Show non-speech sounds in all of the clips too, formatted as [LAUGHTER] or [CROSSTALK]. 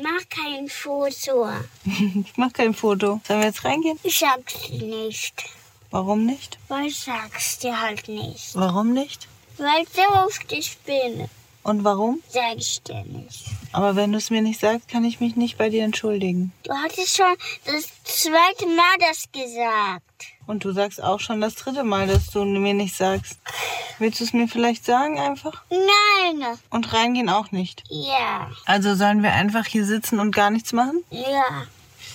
Mach kein Foto. [LAUGHS] ich mach kein Foto. Sollen wir jetzt reingehen? Ich sag's nicht. Warum nicht? Weil ich sag's dir halt nicht. Warum nicht? Weil ich so auf dich bin. Und warum? Sag ich dir nicht. Aber wenn du es mir nicht sagst, kann ich mich nicht bei dir entschuldigen. Du hattest schon das zweite Mal das gesagt. Und du sagst auch schon das dritte Mal, dass du mir nicht sagst. Willst du es mir vielleicht sagen einfach? Nein. Und reingehen auch nicht. Ja. Also sollen wir einfach hier sitzen und gar nichts machen? Ja.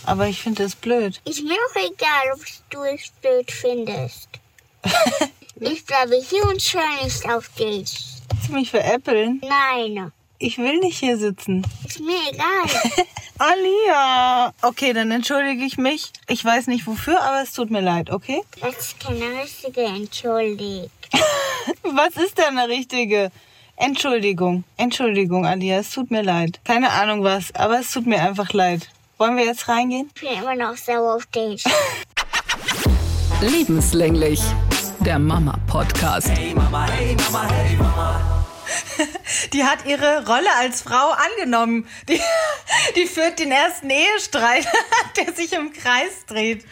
Aber ich finde es blöd. Ist mir auch egal, ob du es blöd findest. [LAUGHS] ich bleibe hier und schaue nicht auf dich. Willst du mich veräppeln? Nein. Ich will nicht hier sitzen. Ist mir egal. [LAUGHS] Alia! Okay, dann entschuldige ich mich. Ich weiß nicht wofür, aber es tut mir leid, okay? Das ist keine richtige Entschuldigung. [LAUGHS] Was ist denn eine richtige? Entschuldigung. Entschuldigung, Alia, es tut mir leid. Keine Ahnung was, aber es tut mir einfach leid. Wollen wir jetzt reingehen? Ich bin immer noch sauer auf dich. Lebenslänglich. Der Mama-Podcast. Hey Mama, hey Mama, hey Mama. [LAUGHS] Die hat ihre Rolle als Frau angenommen. Die, [LAUGHS] die führt den ersten Ehestreit, [LAUGHS] der sich im Kreis dreht.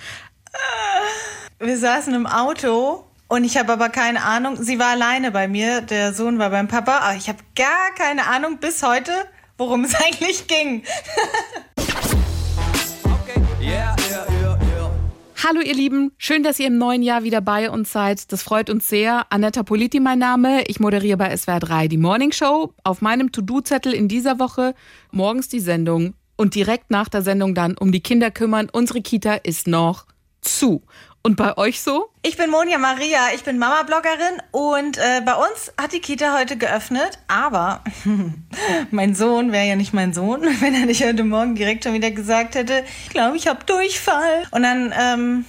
Wir saßen im Auto und ich habe aber keine Ahnung. Sie war alleine bei mir, der Sohn war beim Papa, aber ich habe gar keine Ahnung bis heute, worum es eigentlich ging. Hallo ihr Lieben, schön, dass ihr im neuen Jahr wieder bei uns seid. Das freut uns sehr. Annetta Politi mein Name. Ich moderiere bei SWR 3 die Morning Show. Auf meinem To-Do-Zettel in dieser Woche morgens die Sendung und direkt nach der Sendung dann um die Kinder kümmern. Unsere Kita ist noch zu. Und bei euch so? Ich bin Monja Maria, ich bin Mama-Bloggerin und äh, bei uns hat die Kita heute geöffnet, aber [LAUGHS] mein Sohn wäre ja nicht mein Sohn, [LAUGHS] wenn er nicht heute Morgen direkt schon wieder gesagt hätte, ich glaube, ich habe Durchfall. Und dann ähm,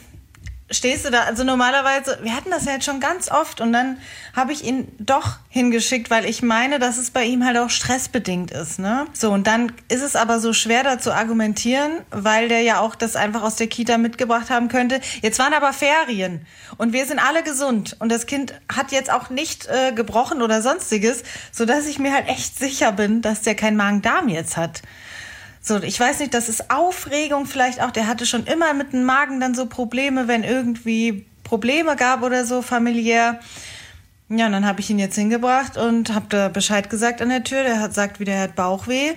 stehst du da, also normalerweise, wir hatten das ja jetzt schon ganz oft und dann habe ich ihn doch hingeschickt, weil ich meine, dass es bei ihm halt auch stressbedingt ist, ne? So, und dann ist es aber so schwer da zu argumentieren, weil der ja auch das einfach aus der Kita mitgebracht haben könnte. Jetzt waren aber Ferien und wir sind alle gesund und das Kind hat jetzt auch nicht äh, gebrochen oder sonstiges, so dass ich mir halt echt sicher bin, dass der kein Magen-Darm jetzt hat. So, ich weiß nicht, das ist Aufregung vielleicht auch. Der hatte schon immer mit dem Magen dann so Probleme, wenn irgendwie Probleme gab oder so familiär. Ja, und dann habe ich ihn jetzt hingebracht und habe da Bescheid gesagt an der Tür. Der hat sagt wieder, er hat Bauchweh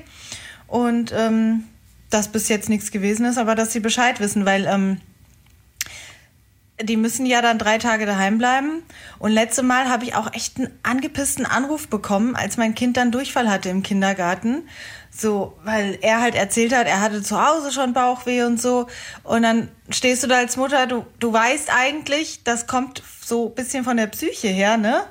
und ähm, dass bis jetzt nichts gewesen ist, aber dass sie Bescheid wissen, weil ähm, die müssen ja dann drei Tage daheim bleiben. Und letzte Mal habe ich auch echt einen angepissten Anruf bekommen, als mein Kind dann Durchfall hatte im Kindergarten. So, weil er halt erzählt hat, er hatte zu Hause schon Bauchweh und so. Und dann stehst du da als Mutter, du, du weißt eigentlich, das kommt so ein bisschen von der Psyche her, ne?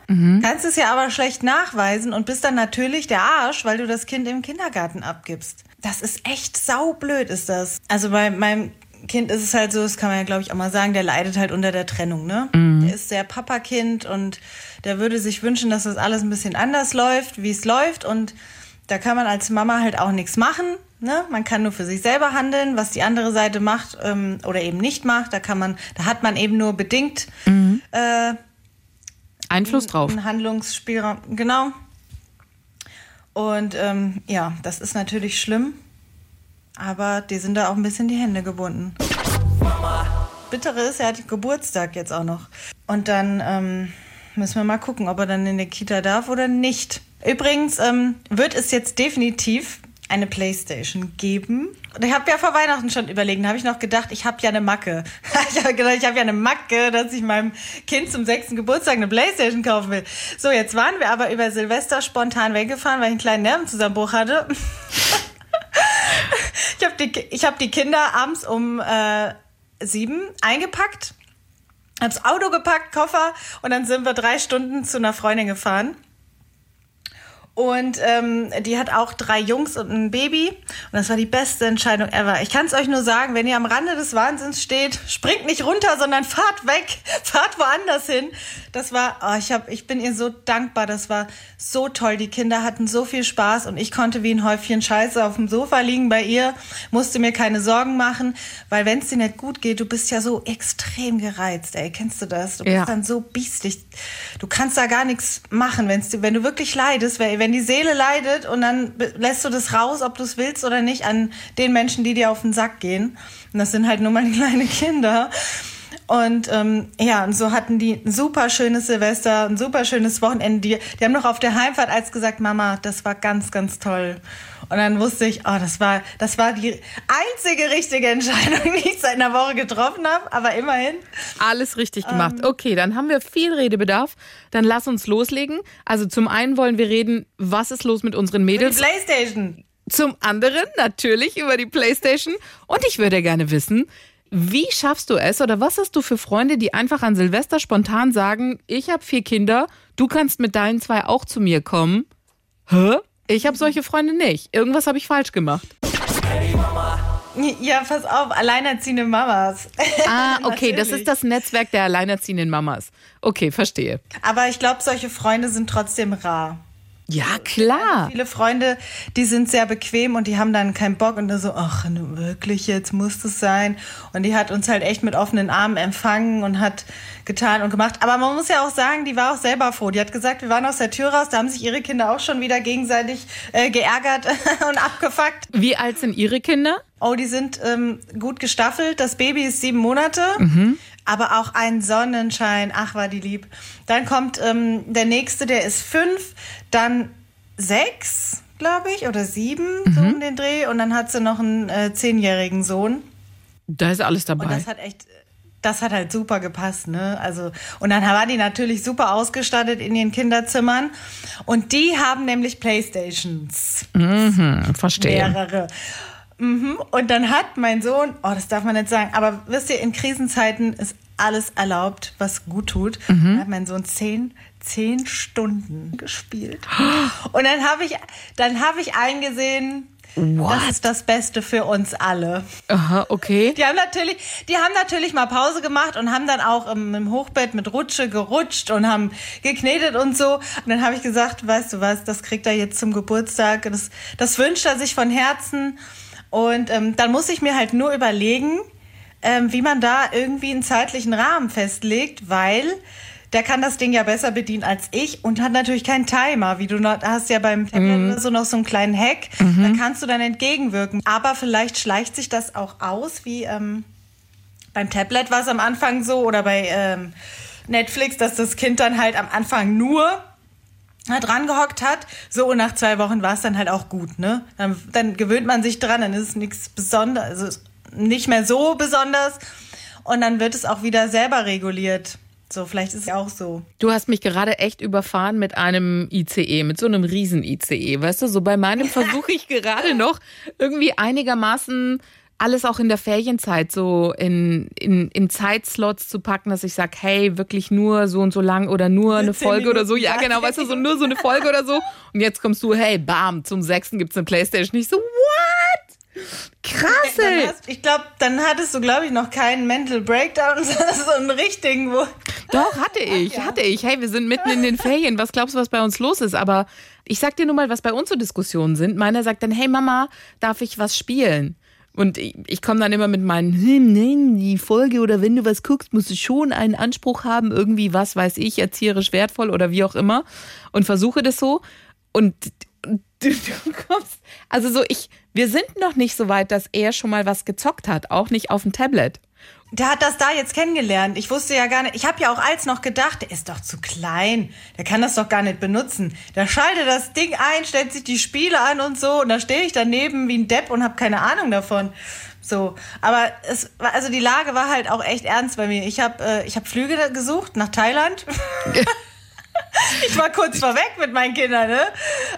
Kannst es ja aber schlecht nachweisen und bist dann natürlich der Arsch, weil du das Kind im Kindergarten abgibst. Das ist echt saublöd, ist das. Also bei meinem Kind ist es halt so, das kann man ja, glaube ich, auch mal sagen, der leidet halt unter der Trennung, ne? Der ist sehr Papakind und der würde sich wünschen, dass das alles ein bisschen anders läuft, wie es läuft. Und da kann man als Mama halt auch nichts machen. Ne? Man kann nur für sich selber handeln, was die andere Seite macht ähm, oder eben nicht macht. Da kann man, da hat man eben nur bedingt äh, Einfluss drauf. einen Handlungsspielraum. Genau. Und ähm, ja, das ist natürlich schlimm. Aber die sind da auch ein bisschen die Hände gebunden. Bittere ist, er hat Geburtstag jetzt auch noch. Und dann ähm, müssen wir mal gucken, ob er dann in der Kita darf oder nicht. Übrigens ähm, wird es jetzt definitiv eine Playstation geben. Und ich habe ja vor Weihnachten schon überlegt, da habe ich noch gedacht, ich habe ja eine Macke. [LAUGHS] ich habe gedacht, ich habe ja eine Macke, dass ich meinem Kind zum sechsten Geburtstag eine Playstation kaufen will. So, jetzt waren wir aber über Silvester spontan weggefahren, weil ich einen kleinen Nervenzusammenbruch hatte. [LAUGHS] ich habe die, hab die Kinder abends um äh, sieben eingepackt, hab's Auto gepackt, Koffer und dann sind wir drei Stunden zu einer Freundin gefahren. Und ähm, die hat auch drei Jungs und ein Baby. Und das war die beste Entscheidung ever. Ich kann es euch nur sagen, wenn ihr am Rande des Wahnsinns steht, springt nicht runter, sondern fahrt weg, [LAUGHS] fahrt woanders hin. Das war, oh, ich, hab, ich bin ihr so dankbar. Das war so toll. Die Kinder hatten so viel Spaß und ich konnte wie ein Häufchen Scheiße auf dem Sofa liegen bei ihr, musste mir keine Sorgen machen, weil wenn es dir nicht gut geht, du bist ja so extrem gereizt. Ey, kennst du das? Du bist Ja. dann so biestig. Du kannst da gar nichts machen, wenn's, wenn du wirklich leidest, wenn wenn die Seele leidet und dann lässt du das raus, ob du es willst oder nicht an den Menschen, die dir auf den Sack gehen. Und das sind halt nur meine [LAUGHS] kleine Kinder. Und ähm, ja, und so hatten die ein super schönes Silvester, ein super schönes Wochenende. Die, die haben noch auf der Heimfahrt als gesagt, Mama, das war ganz, ganz toll. Und dann wusste ich, oh, das war, das war die einzige richtige Entscheidung, [LAUGHS] die ich seit einer Woche getroffen habe, aber immerhin. Alles richtig gemacht. Okay, dann haben wir viel Redebedarf. Dann lass uns loslegen. Also zum einen wollen wir reden, was ist los mit unseren Die Mädels? Playstation. Zum anderen natürlich über die Playstation. Und ich würde gerne wissen, wie schaffst du es oder was hast du für Freunde, die einfach an Silvester spontan sagen, ich habe vier Kinder, du kannst mit deinen zwei auch zu mir kommen? Hä? Ich habe solche Freunde nicht. Irgendwas habe ich falsch gemacht. Ja, pass auf, alleinerziehende Mamas. Ah, [LAUGHS] okay, das ist das Netzwerk der alleinerziehenden Mamas. Okay, verstehe. Aber ich glaube, solche Freunde sind trotzdem rar. Ja, klar. Viele Freunde, die sind sehr bequem und die haben dann keinen Bock und dann so, ach, wirklich, jetzt muss es sein. Und die hat uns halt echt mit offenen Armen empfangen und hat getan und gemacht. Aber man muss ja auch sagen, die war auch selber froh. Die hat gesagt, wir waren aus der Tür raus, da haben sich ihre Kinder auch schon wieder gegenseitig äh, geärgert [LAUGHS] und abgefuckt. Wie alt sind Ihre Kinder? Oh, die sind ähm, gut gestaffelt. Das Baby ist sieben Monate, aber auch ein Sonnenschein. Ach, war die lieb. Dann kommt ähm, der nächste, der ist fünf, dann sechs, glaube ich, oder sieben, so um den Dreh. Und dann hat sie noch einen äh, zehnjährigen Sohn. Da ist alles Und dabei. das hat echt, das hat halt super gepasst, ne? Also, und dann war die natürlich super ausgestattet in ihren Kinderzimmern. Und die haben nämlich Playstations. Verstehe. Mehrere. Mhm. Und dann hat mein Sohn, oh, das darf man nicht sagen, aber wisst ihr, in Krisenzeiten ist alles erlaubt, was gut tut. Dann hat mein Sohn zehn, zehn Stunden gespielt. [GASPS] Und dann habe ich, dann habe ich eingesehen, das ist das Beste für uns alle. Aha, okay. Die haben natürlich, die haben natürlich mal Pause gemacht und haben dann auch im, im Hochbett mit Rutsche gerutscht und haben geknetet und so. Und dann habe ich gesagt, weißt du was, das kriegt er jetzt zum Geburtstag. Das, das wünscht er sich von Herzen. Und ähm, dann muss ich mir halt nur überlegen, ähm, wie man da irgendwie einen zeitlichen Rahmen festlegt, weil der kann das Ding ja besser bedienen als ich und hat natürlich keinen Timer, wie du noch, hast ja beim Tablet oder so noch so einen kleinen Hack, da kannst du dann entgegenwirken. Aber vielleicht schleicht sich das auch aus, wie ähm, beim Tablet war es am Anfang so oder bei ähm, Netflix, dass das Kind dann halt am Anfang nur dran gehockt hat. So, und nach zwei Wochen war es dann halt auch gut, ne? Dann, dann gewöhnt man sich dran, dann ist es nichts Besonderes, also nicht mehr so besonders. Und dann wird es auch wieder selber reguliert. So, vielleicht ist es auch so. Du hast mich gerade echt überfahren mit einem ICE, mit so einem Riesen-ICE. Weißt du, so bei meinem [LAUGHS] versuche ich gerade noch irgendwie einigermaßen alles auch in der Ferienzeit so in, in, in Zeitslots zu packen, dass ich sage, hey, wirklich nur so und so lang oder nur eine Folge oder so. Ja, ja. genau, weißt du, so nur so eine Folge oder so. Und jetzt kommst du, hey, bam, zum sechsten gibt's eine Playstation. Ich so, what? Krass, ey. hast, ich glaube, dann hattest du, glaube ich, noch keinen Mental Breakdown, [LAUGHS] sondern so einen richtigen, wo. Doch, hatte [LAUGHS] ich, hatte ich. Hey, wir sind mitten in den Ferien. Was glaubst du, was bei uns los ist? Aber ich sag dir nur mal, was bei uns so Diskussionen sind. Meiner sagt dann, hey Mama, darf ich was spielen? Und ich, ich komme dann immer mit meinen, hm, nein, die Folge oder wenn du was guckst, musst du schon einen Anspruch haben, irgendwie, was weiß ich, erzieherisch wertvoll oder wie auch immer. Und versuche das so. Und du, du kommst, also so, ich, wir sind noch nicht so weit, dass er schon mal was gezockt hat, auch nicht auf dem Tablet. Der hat das da jetzt kennengelernt. Ich wusste ja gar nicht. Ich habe ja auch als noch gedacht, der ist doch zu klein. Der kann das doch gar nicht benutzen. Der schaltet das Ding ein, stellt sich die Spiele an und so. Und da stehe ich daneben wie ein Depp und habe keine Ahnung davon. So, aber es war, also die Lage war halt auch echt ernst bei mir. Ich habe äh, ich habe Flüge gesucht nach Thailand. [LAUGHS] ich war kurz vorweg mit meinen Kindern, ne?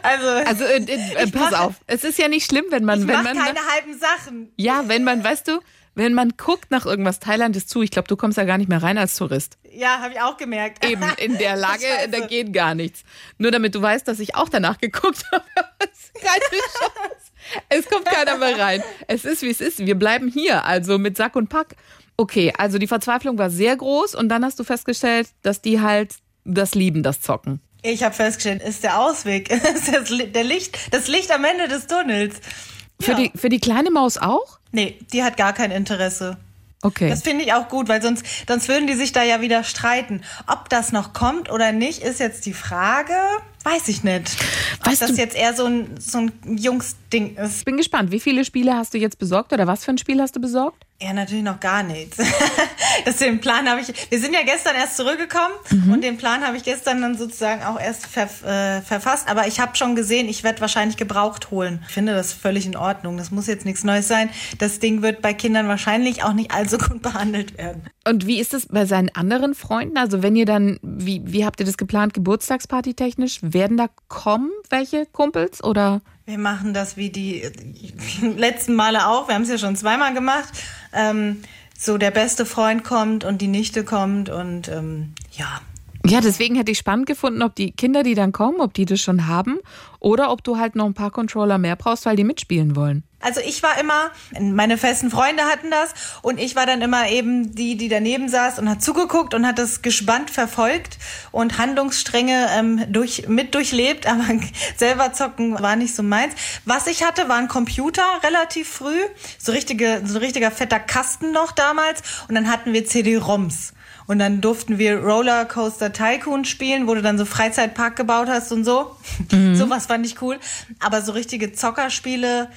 Also, Also äh, äh, pass mache- auf, es ist ja nicht schlimm, wenn man, ich wenn man keine halben Sachen. ja, wenn man, weißt du, wenn man guckt nach irgendwas, Thailand ist zu, ich glaube, du kommst da gar nicht mehr rein als Tourist. Ja, habe ich auch gemerkt. Eben, in der [LAUGHS] Lage, Scheiße. da geht gar nichts. Nur damit du weißt, dass ich auch danach geguckt [LAUGHS] habe. [LAUGHS] Es kommt keiner mehr rein. Es ist, wie es ist. Wir bleiben hier, also mit Sack und Pack. Okay, also die Verzweiflung war sehr groß und dann hast du festgestellt, dass die halt das lieben, das Zocken. Ich habe festgestellt, ist der Ausweg, ist das, der Licht, das Licht am Ende des Tunnels. Für, Ja. die, für die kleine Maus auch? Nee, die hat gar kein Interesse. Okay. Das finde ich auch gut, weil sonst, sonst würden die sich da ja wieder streiten. Ob das noch kommt oder nicht, ist jetzt die Frage. Weiß ich nicht. Ob Weißt das du- jetzt eher so ein, so ein Jungsding ist. Ich bin gespannt, wie viele Spiele hast du jetzt besorgt oder was für ein Spiel hast du besorgt? Ja, natürlich noch gar nichts. [LAUGHS] das den Plan habe ich. Wir sind ja gestern erst zurückgekommen und den Plan habe ich gestern dann sozusagen auch erst ver, äh, verfasst. Aber ich habe schon gesehen, ich werde wahrscheinlich gebraucht holen. Ich finde das völlig in Ordnung. Das muss jetzt nichts Neues sein. Das Ding wird bei Kindern wahrscheinlich auch nicht allzu gut [LAUGHS] behandelt werden. Und wie ist es bei seinen anderen Freunden? Also wenn ihr dann, wie, wie habt ihr das geplant, Geburtstagsparty technisch? Werden da kommen welche Kumpels oder? Wir machen das wie die letzten Male auch. Wir haben es ja schon zweimal gemacht. Ähm, so der beste Freund kommt und die Nichte kommt und ähm, ja. Ja, deswegen hätte ich spannend gefunden, ob die Kinder, die dann kommen, ob die das schon haben oder ob du halt noch ein paar Controller mehr brauchst, weil die mitspielen wollen. Also ich war immer, meine festen Freunde hatten das und ich war dann immer eben die, die daneben saß und hat zugeguckt und hat das gespannt verfolgt und Handlungsstränge ähm, durch, mit durchlebt, [LAUGHS] aber selber zocken war nicht so meins. Was ich hatte, war ein Computer relativ früh, so richtige, so richtiger fetter Kasten noch damals und dann hatten wir CD-ROMs. Und dann durften wir Rollercoaster Tycoon spielen, wo du dann so Freizeitpark gebaut hast und so. [LAUGHS] Sowas fand ich cool. Aber so richtige Zockerspiele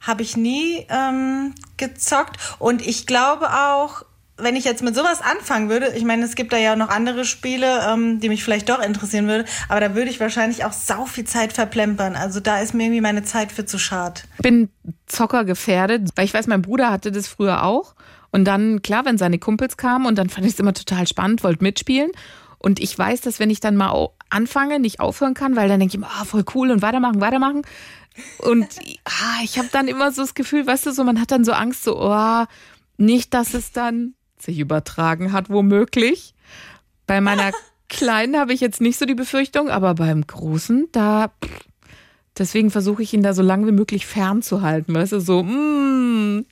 habe ich nie ähm, gezockt. Und ich glaube auch, wenn ich jetzt mit sowas anfangen würde, ich meine, es gibt da ja noch andere Spiele, ähm, die mich vielleicht doch interessieren würde, aber da würde ich wahrscheinlich auch sau viel Zeit verplempern. Also da ist mir irgendwie meine Zeit für zu schad. bin Zocker gefährdet, weil ich weiß, mein Bruder hatte das früher auch. Und dann, klar, wenn seine Kumpels kamen und dann fand ich es immer total spannend, wollte mitspielen. Und ich weiß, dass wenn ich dann mal anfange, nicht aufhören kann, weil dann denke ich immer, ah, voll cool und weitermachen, weitermachen. Und ah, ich habe dann immer so das Gefühl, weißt du, so man hat dann so Angst, so, oh, nicht, dass es dann sich übertragen hat, womöglich. Bei meiner [LAUGHS] Kleinen habe ich jetzt nicht so die Befürchtung, aber beim Großen, da Deswegen versuche ich ihn da so lange wie möglich fernzuhalten. Weißt du, so, mm,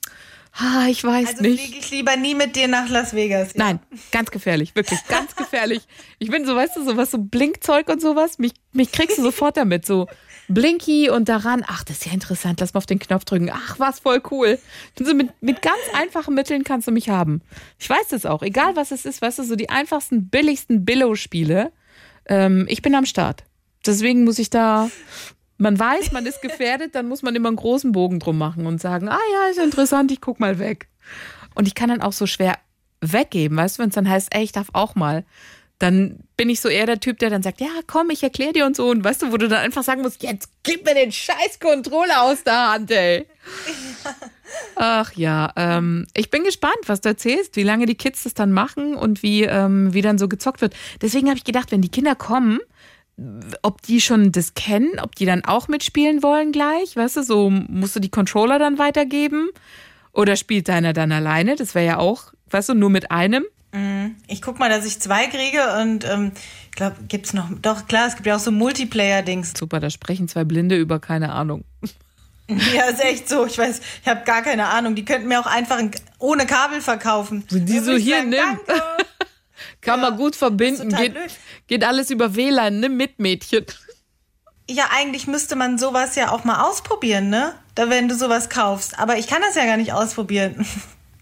ah, ich weiß Also nicht. fliege ich lieber nie mit dir nach Las Vegas. Ja. Nein, ganz gefährlich, wirklich ganz gefährlich. Ich bin so, weißt du, sowas, so Blinkzeug und sowas, mich, mich kriegst du sofort damit, so Blinky und daran, ach, das ist ja interessant, lass mal auf den Knopf drücken, ach, was voll cool. So mit, mit ganz einfachen Mitteln kannst du mich haben. Ich weiß das auch, egal was es ist, weißt du, so die einfachsten, billigsten Billo-Spiele, ähm, ich bin am Start. Deswegen muss ich da, man weiß, man ist gefährdet, dann muss man immer einen großen Bogen drum machen und sagen, ah ja, ist interessant, ich guck mal weg. Und ich kann dann auch so schwer weggeben, weißt du, wenn es dann heißt, ey, ich darf auch mal. Dann bin ich so eher der Typ, der dann sagt, ja, komm, ich erkläre dir und so. Und weißt du, wo du dann einfach sagen musst, jetzt gib mir den scheiß Controller aus der Hand, ey. Ach ja, ähm, ich bin gespannt, was du erzählst, wie lange die Kids das dann machen und wie, ähm, wie dann so gezockt wird. Deswegen habe ich gedacht, wenn die Kinder kommen, ob die schon das kennen, ob die dann auch mitspielen wollen gleich, weißt du, so musst du die Controller dann weitergeben oder spielt deiner dann alleine, das wäre ja auch, weißt du, nur mit einem. Ich guck mal, dass ich zwei kriege und ähm, ich glaube, gibt's noch. Doch, klar, es gibt ja auch so Multiplayer-Dings. Super, da sprechen zwei Blinde über keine Ahnung. [LAUGHS] Ja, ist echt so. Ich weiß, ich habe gar keine Ahnung. Die könnten mir auch einfach ein, ohne Kabel verkaufen. Die so, würd ich hier, sagen, nimm. Danke. [LAUGHS] Kann man gut verbinden, geht, blöd. geht alles über WLAN, nimm mit, Mädchen. Ja, eigentlich müsste man sowas ja auch mal ausprobieren, ne? Da, wenn du sowas kaufst. Aber ich kann das ja gar nicht ausprobieren. [LAUGHS]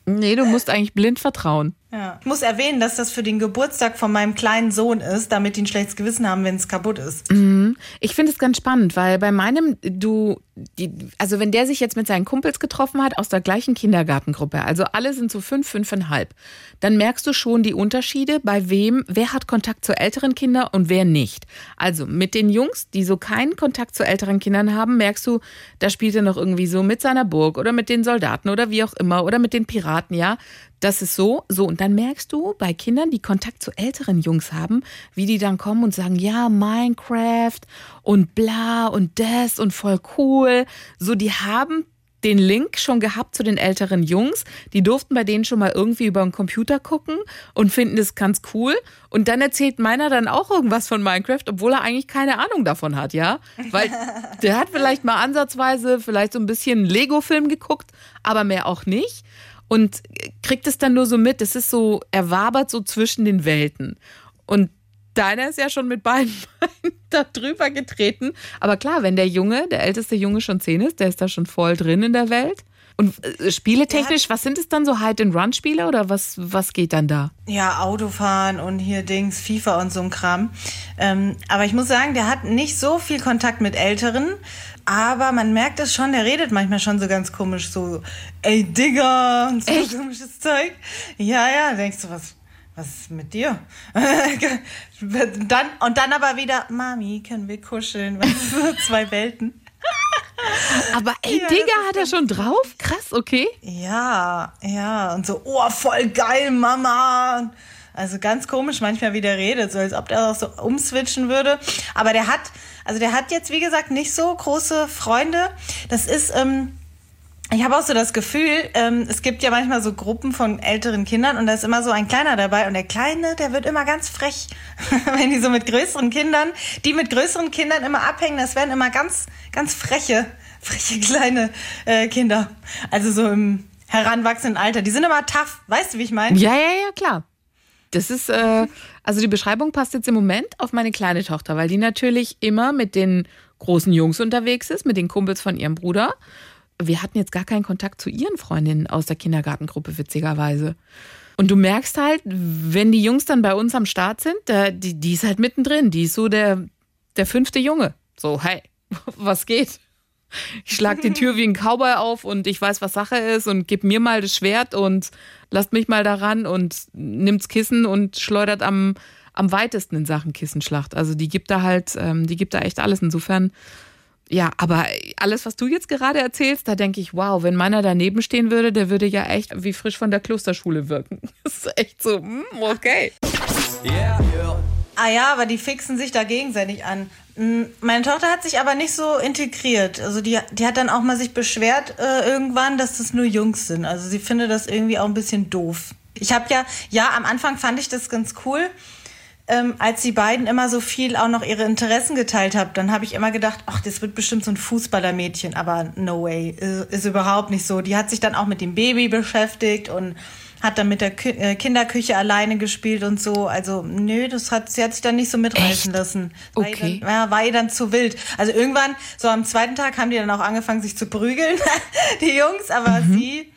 Nee, du musst eigentlich blind vertrauen. Ja. Ich muss erwähnen, dass das für den Geburtstag von meinem kleinen Sohn ist, damit die ein schlechtes Gewissen haben, wenn es kaputt ist. Ich finde es ganz spannend, weil bei meinem, du, die, also wenn der sich jetzt mit seinen Kumpels getroffen hat aus der gleichen Kindergartengruppe, also alle sind so fünf, fünfeinhalb, dann merkst du schon die Unterschiede, bei wem, wer hat Kontakt zu älteren Kindern und wer nicht. Also mit den Jungs, die so keinen Kontakt zu älteren Kindern haben, merkst du, da spielt er noch irgendwie so mit seiner Burg oder mit den Soldaten oder wie auch immer oder mit den Piraten, ja. Das ist so, so. Und dann merkst du bei Kindern, die Kontakt zu älteren Jungs haben, wie die dann kommen und sagen, ja, Minecraft und bla und das und voll cool. So, die haben den Link schon gehabt zu den älteren Jungs. Die durften bei denen schon mal irgendwie über den Computer gucken und finden das ganz cool. Und dann erzählt meiner dann auch irgendwas von Minecraft, obwohl er eigentlich keine Ahnung davon hat, ja? Weil [LAUGHS] der hat vielleicht mal ansatzweise vielleicht so ein bisschen Lego-Film geguckt, aber mehr auch nicht und kriegt es dann nur so mit. Es ist so, er wabert so zwischen den Welten. Und deiner ist ja schon mit beiden [LAUGHS] Beinen da drüber getreten. Aber klar, wenn der Junge, der älteste Junge schon zehn ist, der ist da schon voll drin in der Welt. Und äh, spieletechnisch, was sind es dann so Hide-and-Run-Spiele oder was, was geht dann da? Ja, Autofahren und hier Dings, FIFA und so ein Kram. Ähm, aber ich muss sagen, der hat nicht so viel Kontakt mit Älteren. Aber man merkt es schon, der redet manchmal schon so ganz komisch, so, ey Digga, und so Echt? komisches Zeug. Ja, ja, denkst du, was, was ist mit dir? [LAUGHS] dann, und dann aber wieder, Mami, können wir kuscheln? Ist so zwei Welten? [LAUGHS] Aber ey, Ja, Digga, hat er schon drauf? Krass, okay. Ja, ja, und so, oh, voll geil, Mama. Also ganz komisch manchmal, wie der redet, so als ob der auch so umswitchen würde. Aber der hat, also der hat jetzt, wie gesagt, nicht so große Freunde. Das ist, ähm, ich habe auch so das Gefühl, ähm, es gibt ja manchmal so Gruppen von älteren Kindern und da ist immer so ein Kleiner dabei und der Kleine, der wird immer ganz frech, [LAUGHS] wenn die so mit größeren Kindern, die mit größeren Kindern immer abhängen, das werden immer ganz, ganz freche, freche kleine äh, Kinder. Also so im heranwachsenden Alter. Die sind immer tough, weißt du, wie ich meine? Ja, ja, ja, klar. Das ist, äh, also die Beschreibung passt jetzt im Moment auf meine kleine Tochter, weil die natürlich immer mit den großen Jungs unterwegs ist, mit den Kumpels von ihrem Bruder. Wir hatten jetzt gar keinen Kontakt zu ihren Freundinnen aus der Kindergartengruppe, witzigerweise. Und du merkst halt, wenn die Jungs dann bei uns am Start sind, da, die, die ist halt mittendrin. Die ist so der, der fünfte Junge. So, hey, [LAUGHS] was geht? Ich schlag die Tür wie ein Cowboy auf und ich weiß, was Sache ist und gib mir mal das Schwert und lasst mich mal daran und nimmt's Kissen und schleudert am, am weitesten in Sachen Kissenschlacht. Also die gibt da halt, ähm, die gibt da echt alles. Insofern, ja, aber alles, was du jetzt gerade erzählst, da denke ich, wow, wenn meiner daneben stehen würde, der würde ja echt wie frisch von der Klosterschule wirken. [LAUGHS] Das ist echt so, mm, okay. Yeah, yeah. Ah ja, aber die fixen sich da gegenseitig an. Meine Tochter hat sich aber nicht so integriert. Also die, die hat dann auch mal sich beschwert äh, irgendwann, dass das nur Jungs sind. Also sie findet das irgendwie auch ein bisschen doof. Ich habe ja, ja, am Anfang fand ich das ganz cool, ähm, als die beiden immer so viel auch noch ihre Interessen geteilt haben. Dann habe ich immer gedacht, ach, das wird bestimmt so ein Fußballermädchen. Aber no way, ist, ist überhaupt nicht so. Die hat sich dann auch mit dem Baby beschäftigt und hat dann mit der Kü äh, Kinderküche alleine gespielt und so. Also, nö, das hat, sie hat sich dann nicht so mitreißen lassen. War Okay. Dann, ja, war ihr dann zu wild. Also irgendwann, so am zweiten Tag haben die dann auch angefangen, sich zu prügeln, [LAUGHS] die Jungs, aber sie,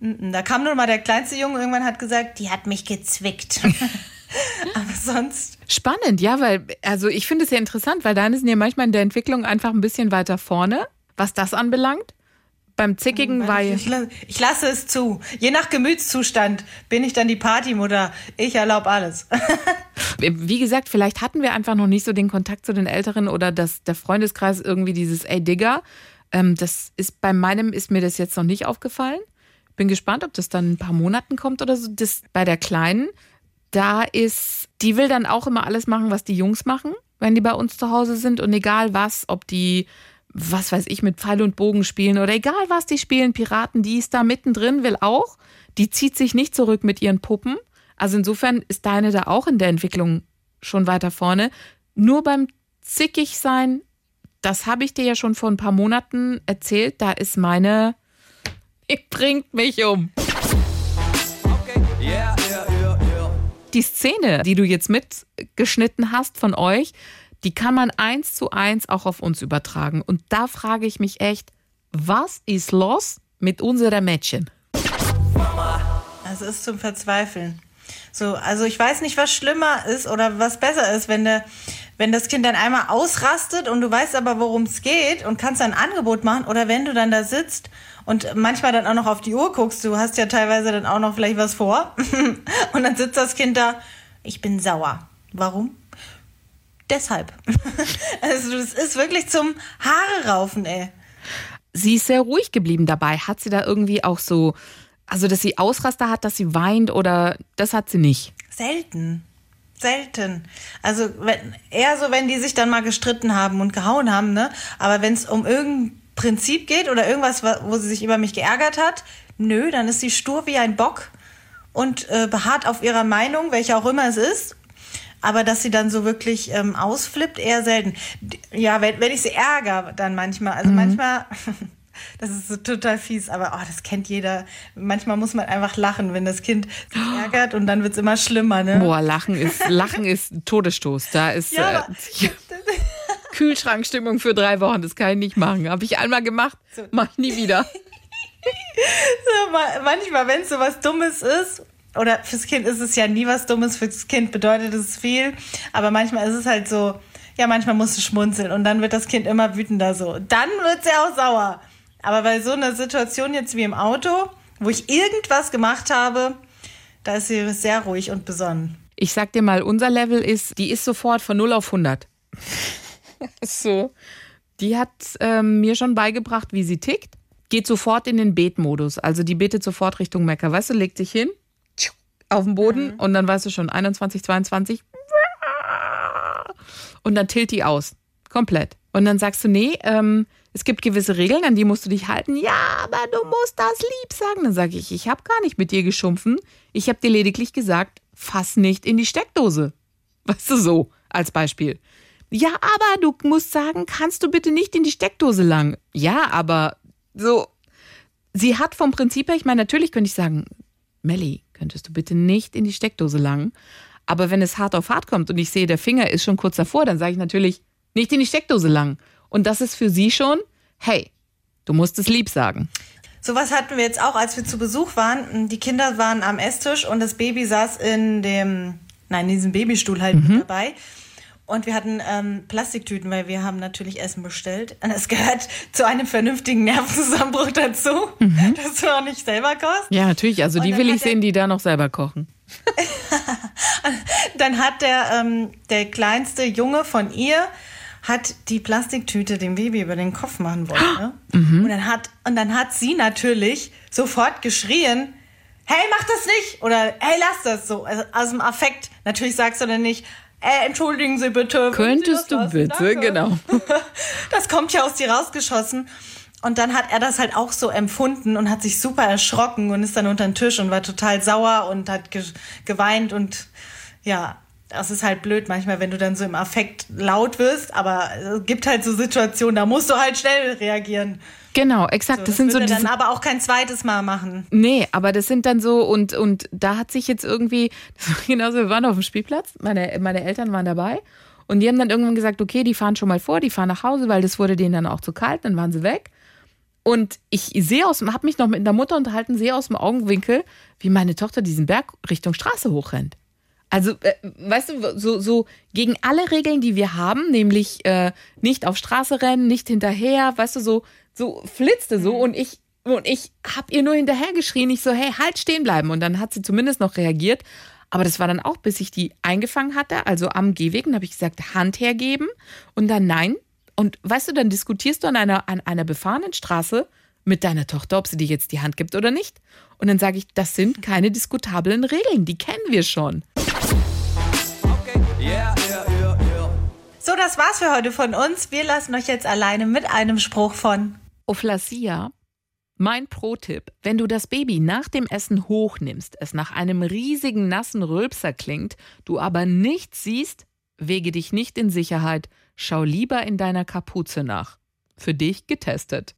mm, da kam nur mal der kleinste Junge, irgendwann hat gesagt, die hat mich gezwickt. [LAUGHS] aber sonst, Spannend, ja, weil, also ich finde es ja interessant, weil deine sind ja manchmal in der Entwicklung einfach ein bisschen weiter vorne, was das anbelangt. Beim Zickigen war ja. ich, ich lasse es zu. Je nach Gemütszustand bin ich dann die Partymutter. Ich erlaube alles. [LAUGHS] Wie gesagt, vielleicht hatten wir einfach noch nicht so den Kontakt zu den Älteren oder dass der Freundeskreis irgendwie dieses Ey Digger. Ähm, das ist bei meinem ist mir das jetzt noch nicht aufgefallen. Bin gespannt, ob das dann in ein paar Monaten kommt oder so. Das bei der Kleinen, da ist, die will dann auch immer alles machen, was die Jungs machen, wenn die bei uns zu Hause sind und egal was, ob die was weiß ich, mit Pfeil und Bogen spielen oder egal was die spielen, Piraten, die ist da mittendrin, will auch. Die zieht sich nicht zurück mit ihren Puppen. Also insofern ist deine da auch in der Entwicklung schon weiter vorne. Nur beim zickig sein, das habe ich dir ja schon vor ein paar Monaten erzählt, da ist meine, [LAUGHS] die bringt mich um. Okay. Yeah, yeah, yeah, yeah. Die Szene, die du jetzt mitgeschnitten hast von euch, die kann man eins zu eins auch auf uns übertragen. Und da frage ich mich echt, was ist los mit unserer Mädchen? Es ist zum Verzweifeln. So, also ich weiß nicht, was schlimmer ist oder was besser ist, wenn der, wenn das Kind dann einmal ausrastet und du weißt aber, worum es geht und kannst ein Angebot machen oder wenn du dann da sitzt und manchmal dann auch noch auf die Uhr guckst, du hast ja teilweise dann auch noch vielleicht was vor [LAUGHS] und dann sitzt das Kind da, ich bin sauer. Warum? Deshalb. [LAUGHS] Also das ist wirklich zum Haare raufen, ey. Sie ist sehr ruhig geblieben dabei. Hat sie da irgendwie auch so, also dass sie Ausraster hat, dass sie weint oder das hat sie nicht? Selten. Selten. Also wenn, eher so, wenn die sich dann mal gestritten haben und gehauen haben, ne? Aber wenn es um irgendein Prinzip geht oder irgendwas, wa- wo sie sich über mich geärgert hat, nö, dann ist sie stur wie ein Bock und äh, beharrt auf ihrer Meinung, welche auch immer es ist. Aber dass sie dann so wirklich ähm, ausflippt, eher selten. Ja, wenn, wenn ich sie ärgere, dann manchmal. Also manchmal, [LAUGHS] das ist so total fies, aber oh, das kennt jeder. Manchmal muss man einfach lachen, wenn das Kind sich ärgert und dann wird's immer schlimmer, ne? Boah, Lachen ist, [LAUGHS] Lachen ist ein Todesstoß. Da ist Ja, äh, [LAUGHS] Kühlschrankstimmung für drei Wochen. Das kann ich nicht machen. Habe ich einmal gemacht, mach ich nie wieder. ma- manchmal, wenn es so was Dummes ist, oder fürs Kind ist es ja nie was Dummes, fürs Kind bedeutet es viel, aber manchmal ist es halt so, ja, manchmal musst du schmunzeln und dann wird das Kind immer wütender so. Dann wird sie auch sauer. Aber bei so einer Situation jetzt wie im Auto, wo ich irgendwas gemacht habe, da ist sie sehr ruhig und besonnen. Ich sag dir mal, unser Level ist, die ist sofort von 0 auf 100. [LAUGHS] so. Die hat ähm, mir schon beigebracht, wie sie tickt. Geht sofort in den Betmodus. Also die betet sofort Richtung Mecker. Weißt du, legt sich hin, auf den Boden und dann weißt du schon, 21, 22. Und dann tilt die aus. Komplett. Und dann sagst du, nee, ähm, es gibt gewisse Regeln, an die musst du dich halten. Ja, aber du musst das lieb sagen. Dann sage ich, ich habe gar nicht mit dir geschumpfen. Ich habe dir lediglich gesagt, fass nicht in die Steckdose. Weißt du so, als Beispiel. Ja, aber du musst sagen, kannst du bitte nicht in die Steckdose lang? Ja, aber so. Sie hat vom Prinzip her, ich meine, natürlich könnte ich sagen, Melli, könntest du bitte nicht in die Steckdose langen? Aber wenn es hart auf hart kommt und ich sehe, der Finger ist schon kurz davor, dann sage ich natürlich, nicht in die Steckdose lang. Und das ist für sie schon, hey, du musst es lieb sagen. Sowas hatten wir jetzt auch, als wir zu Besuch waren. Die Kinder waren am Esstisch und das Baby saß in dem, nein, in diesem Babystuhl halt mit dabei. Und wir hatten ähm, Plastiktüten, weil wir haben natürlich Essen bestellt. Und es gehört zu einem vernünftigen Nervenzusammenbruch dazu, dass du auch nicht selber kochst. Ja, natürlich. Also die will ich sehen, die da noch selber kochen. [LAUGHS] Dann hat der, ähm, der kleinste Junge von ihr hat die Plastiktüte dem Baby über den Kopf machen wollen. Ne? [GASPS] Und, dann hat, und dann hat sie natürlich sofort geschrien, hey, mach das nicht! Oder hey, lass das so. Also aus dem Affekt. Natürlich sagst du dann nicht, äh, entschuldigen Sie bitte. Sie Könntest das du bitte, Danke. genau. [LAUGHS] Das kommt ja aus dir rausgeschossen. Und dann hat er das halt auch so empfunden und hat sich super erschrocken und ist dann unter den Tisch und war total sauer und hat ge geweint und ja, das ist halt blöd manchmal, wenn du dann so im Affekt laut wirst, aber es gibt halt so Situationen, da musst du halt schnell reagieren. Genau, exakt. So, das, sind so diese, dann aber auch kein zweites Mal machen. Nee, aber das sind dann so und und da hat sich jetzt irgendwie das genauso wir waren auf dem Spielplatz, meine meine Eltern waren dabei und die haben dann irgendwann gesagt, okay, die fahren schon mal vor, die fahren nach Hause, weil das wurde denen dann auch zu kalt, dann waren sie weg. Und ich sehe aus habe mich noch mit der Mutter unterhalten, sehe aus dem Augenwinkel, wie meine Tochter diesen Berg Richtung Straße hochrennt. Also, äh, weißt du, so, so gegen alle Regeln, die wir haben, nämlich äh, nicht auf Straße rennen, nicht hinterher, weißt du, so, so flitzte so und ich und ich hab ihr nur hinterher geschrien, ich so, hey, halt stehen bleiben. Und dann hat sie zumindest noch reagiert. Aber das war dann auch, bis ich die eingefangen hatte, also am Gehweg, dann habe ich gesagt, Hand hergeben und dann nein. Und weißt du, dann diskutierst du an einer, an einer befahrenen Straße mit deiner Tochter, ob sie dir jetzt die Hand gibt oder nicht. Und dann sage ich, das sind keine diskutablen Regeln, die kennen wir schon. Okay, yeah, yeah, yeah, yeah. So, das war's für heute von uns. Wir lassen euch jetzt alleine mit einem Spruch von Oflasia, mein Pro-Tipp, wenn du das Baby nach dem Essen hochnimmst, es nach einem riesigen nassen Rülpser klingt, du aber nichts siehst, wege dich nicht in Sicherheit, schau lieber in deiner Kapuze nach. Für dich getestet.